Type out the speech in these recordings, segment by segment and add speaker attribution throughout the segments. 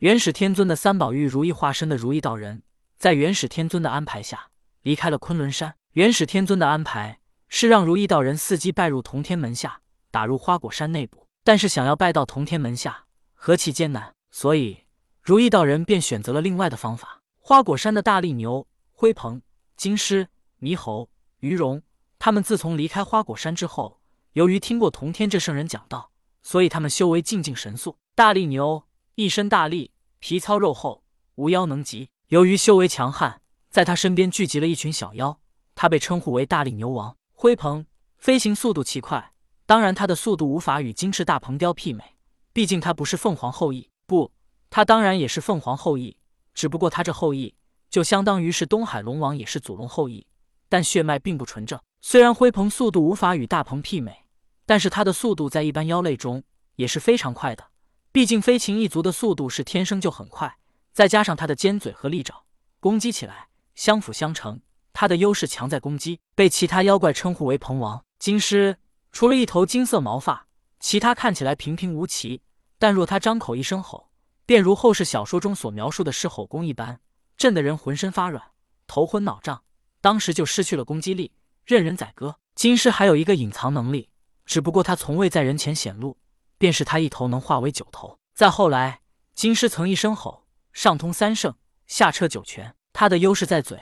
Speaker 1: 元始天尊的三宝玉如意化身的如意道人，在元始天尊的安排下离开了昆仑山。元始天尊的安排是让如意道人伺机拜入同天门下，打入花果山内部。但是想要拜到同天门下，何其艰难，所以如意道人便选择了另外的方法。花果山的大力牛、灰鹏、金狮、猕猴、鱼龙，他们自从离开花果山之后，由于听过同天这圣人讲道，所以他们修为进境神速。大力牛一身大力，皮糙肉厚，无妖能及。由于修为强悍，在他身边聚集了一群小妖。他被称呼为大力牛王，灰鹏飞行速度奇快，当然他的速度无法与金翅大鹏雕媲美，毕竟他不是凤凰后裔。不，他当然也是凤凰后裔，只不过他这后裔就相当于是东海龙王也是祖龙后裔，但血脉并不纯正。虽然灰鹏速度无法与大鹏媲美，但是他的速度在一般妖类中也是非常快的。毕竟飞禽一族的速度是天生就很快，再加上他的尖嘴和利爪，攻击起来相辅相成。他的优势强在攻击，被其他妖怪称呼为鹏王。金狮除了一头金色毛发，其他看起来平平无奇。但若他张口一声吼，便如后世小说中所描述的狮吼功一般，震得人浑身发软，头昏脑胀，当时就失去了攻击力，任人宰割。金狮还有一个隐藏能力，只不过他从未在人前显露，便是他一头能化为九头。再后来，金狮曾一声吼，上通三圣，下彻九泉。他的优势在嘴。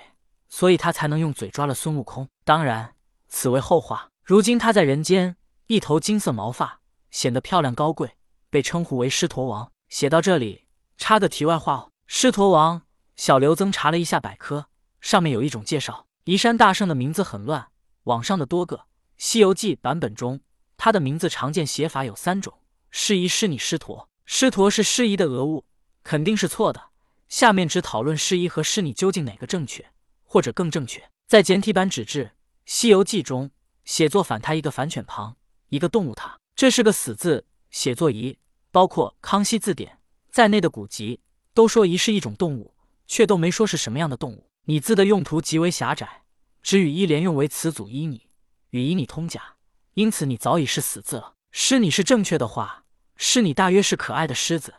Speaker 1: 所以他才能用嘴抓了孙悟空。当然，此为后话。如今他在人间，一头金色毛发，显得漂亮高贵，被称呼为狮驼王。写到这里，插个题外话哦。狮驼王，小刘曾查了一下百科，上面有一种介绍：移山大圣的名字很乱，网上的多个《西游记》版本中，他的名字常见写法有三种：师夷、师你、师驼。师驼是师夷的讹误，肯定是错的。下面只讨论师夷和师你究竟哪个正确。或者更正确，在简体版纸质《西游记》中，写作反他一个反犬旁，一个动物它，这是个死字，写作夷。包括《康熙字典》在内的古籍都说夷是一种动物，却都没说是什么样的动物。你字的用途极为狭窄，只与一连用为词组伊你，与伊你通假，因此你早已是死字了。师你是正确的话，狮你大约是可爱的狮子，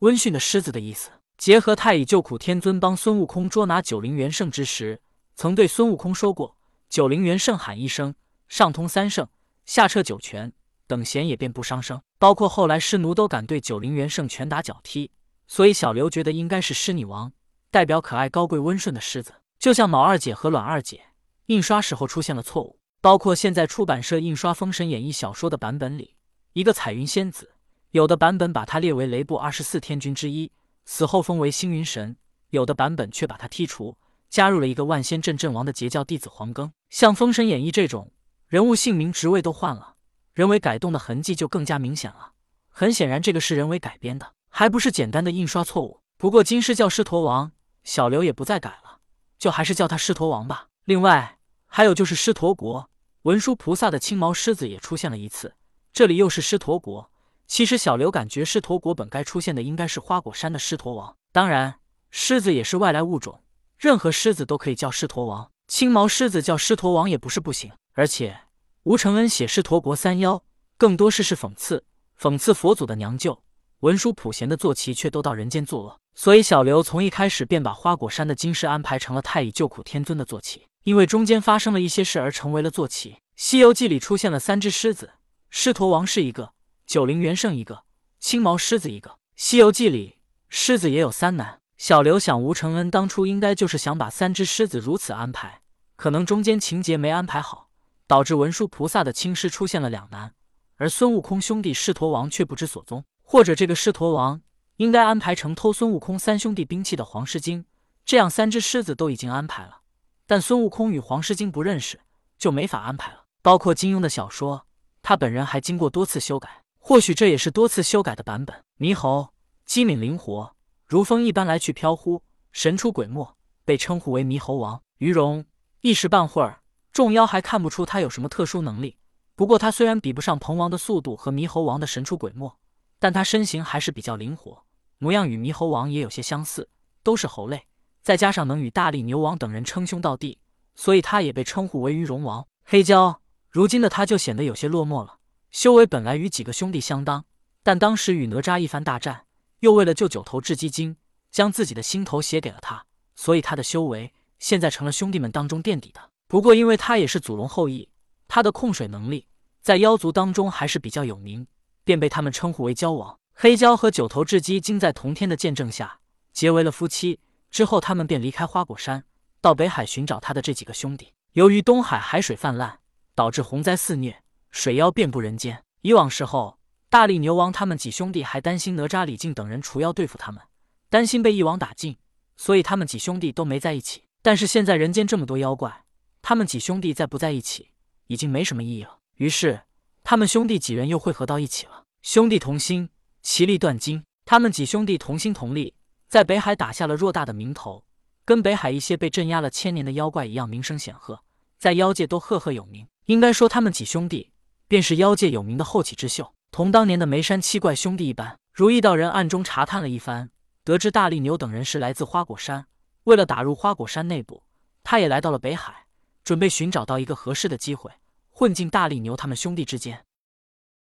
Speaker 1: 温驯的狮子的意思。结合太乙救苦天尊帮孙悟空捉拿九灵元圣之时，曾对孙悟空说过：“九灵元圣喊一声，上通三圣，下彻九泉，等闲也便不伤生。”包括后来师奴都敢对九灵元圣拳打脚踢，所以小刘觉得应该是狮女王，代表可爱高贵温顺的狮子。就像卯二姐和卵二姐印刷时候出现了错误，包括现在出版社印刷《封神演义》小说的版本里，一个彩云仙子，有的版本把它列为雷部二十四天君之一。死后封为星云神，有的版本却把他剔除，加入了一个万仙阵阵王的截教弟子黄庚。像《封神演义》这种人物姓名、职位都换了，人为改动的痕迹就更加明显了。很显然，这个是人为改编的，还不是简单的印刷错误。不过金狮叫狮驼王，小刘也不再改了，就还是叫他狮驼王吧。另外还有就是狮驼国文殊菩萨的青毛狮子也出现了一次，这里又是狮驼国。其实小刘感觉狮驼国本该出现的应该是花果山的狮驼王，当然狮子也是外来物种，任何狮子都可以叫狮驼王，青毛狮子叫狮驼王也不是不行。而且吴承恩写狮驼国三妖，更多是是讽刺，讽刺佛祖的娘舅文殊普贤的坐骑却都到人间作恶，所以小刘从一开始便把花果山的金狮安排成了太乙救苦天尊的坐骑，因为中间发生了一些事而成为了坐骑。西游记里出现了三只狮子，狮驼王是一个。九灵元圣一个，青毛狮子一个。《西游记》里狮子也有三难。小刘想，吴承恩当初应该就是想把三只狮子如此安排，可能中间情节没安排好，导致文殊菩萨的青狮出现了两难，而孙悟空兄弟狮驼王却不知所踪。或者这个狮驼王应该安排成偷孙悟空三兄弟兵器的黄狮精，这样三只狮子都已经安排了，但孙悟空与黄狮精不认识，就没法安排了。包括金庸的小说，他本人还经过多次修改。或许这也是多次修改的版本。猕猴机敏灵活，如风一般来去飘忽，神出鬼没，被称呼为猕猴王。鱼龙一时半会儿，众妖还看不出他有什么特殊能力。不过他虽然比不上鹏王的速度和猕猴王的神出鬼没，但他身形还是比较灵活，模样与猕猴王也有些相似，都是猴类，再加上能与大力牛王等人称兄道弟，所以他也被称呼为鱼龙王。黑蛟如今的他就显得有些落寞了。修为本来与几个兄弟相当，但当时与哪吒一番大战，又为了救九头雉鸡精，将自己的心头血给了他，所以他的修为现在成了兄弟们当中垫底的。不过，因为他也是祖龙后裔，他的控水能力在妖族当中还是比较有名，便被他们称呼为蛟王。黑蛟和九头雉鸡精在同天的见证下结为了夫妻。之后，他们便离开花果山，到北海寻找他的这几个兄弟。由于东海海水泛滥，导致洪灾肆虐，水妖遍布人间。以往时候，大力牛王他们几兄弟还担心哪吒、李靖等人除妖对付他们，担心被一网打尽，所以他们几兄弟都没在一起。但是现在人间这么多妖怪，他们几兄弟再不在一起，已经没什么意义了。于是，他们兄弟几人又汇合到一起了。兄弟同心，其利断金。他们几兄弟同心同力。在北海打下了偌大的名头，跟北海一些被镇压了千年的妖怪一样，名声显赫，在妖界都赫赫有名。应该说，他们几兄弟便是妖界有名的后起之秀，同当年的梅山七怪兄弟一般。如意道人暗中查探了一番，得知大力牛等人是来自花果山，为了打入花果山内部，他也来到了北海，准备寻找到一个合适的机会混进大力牛他们兄弟之间。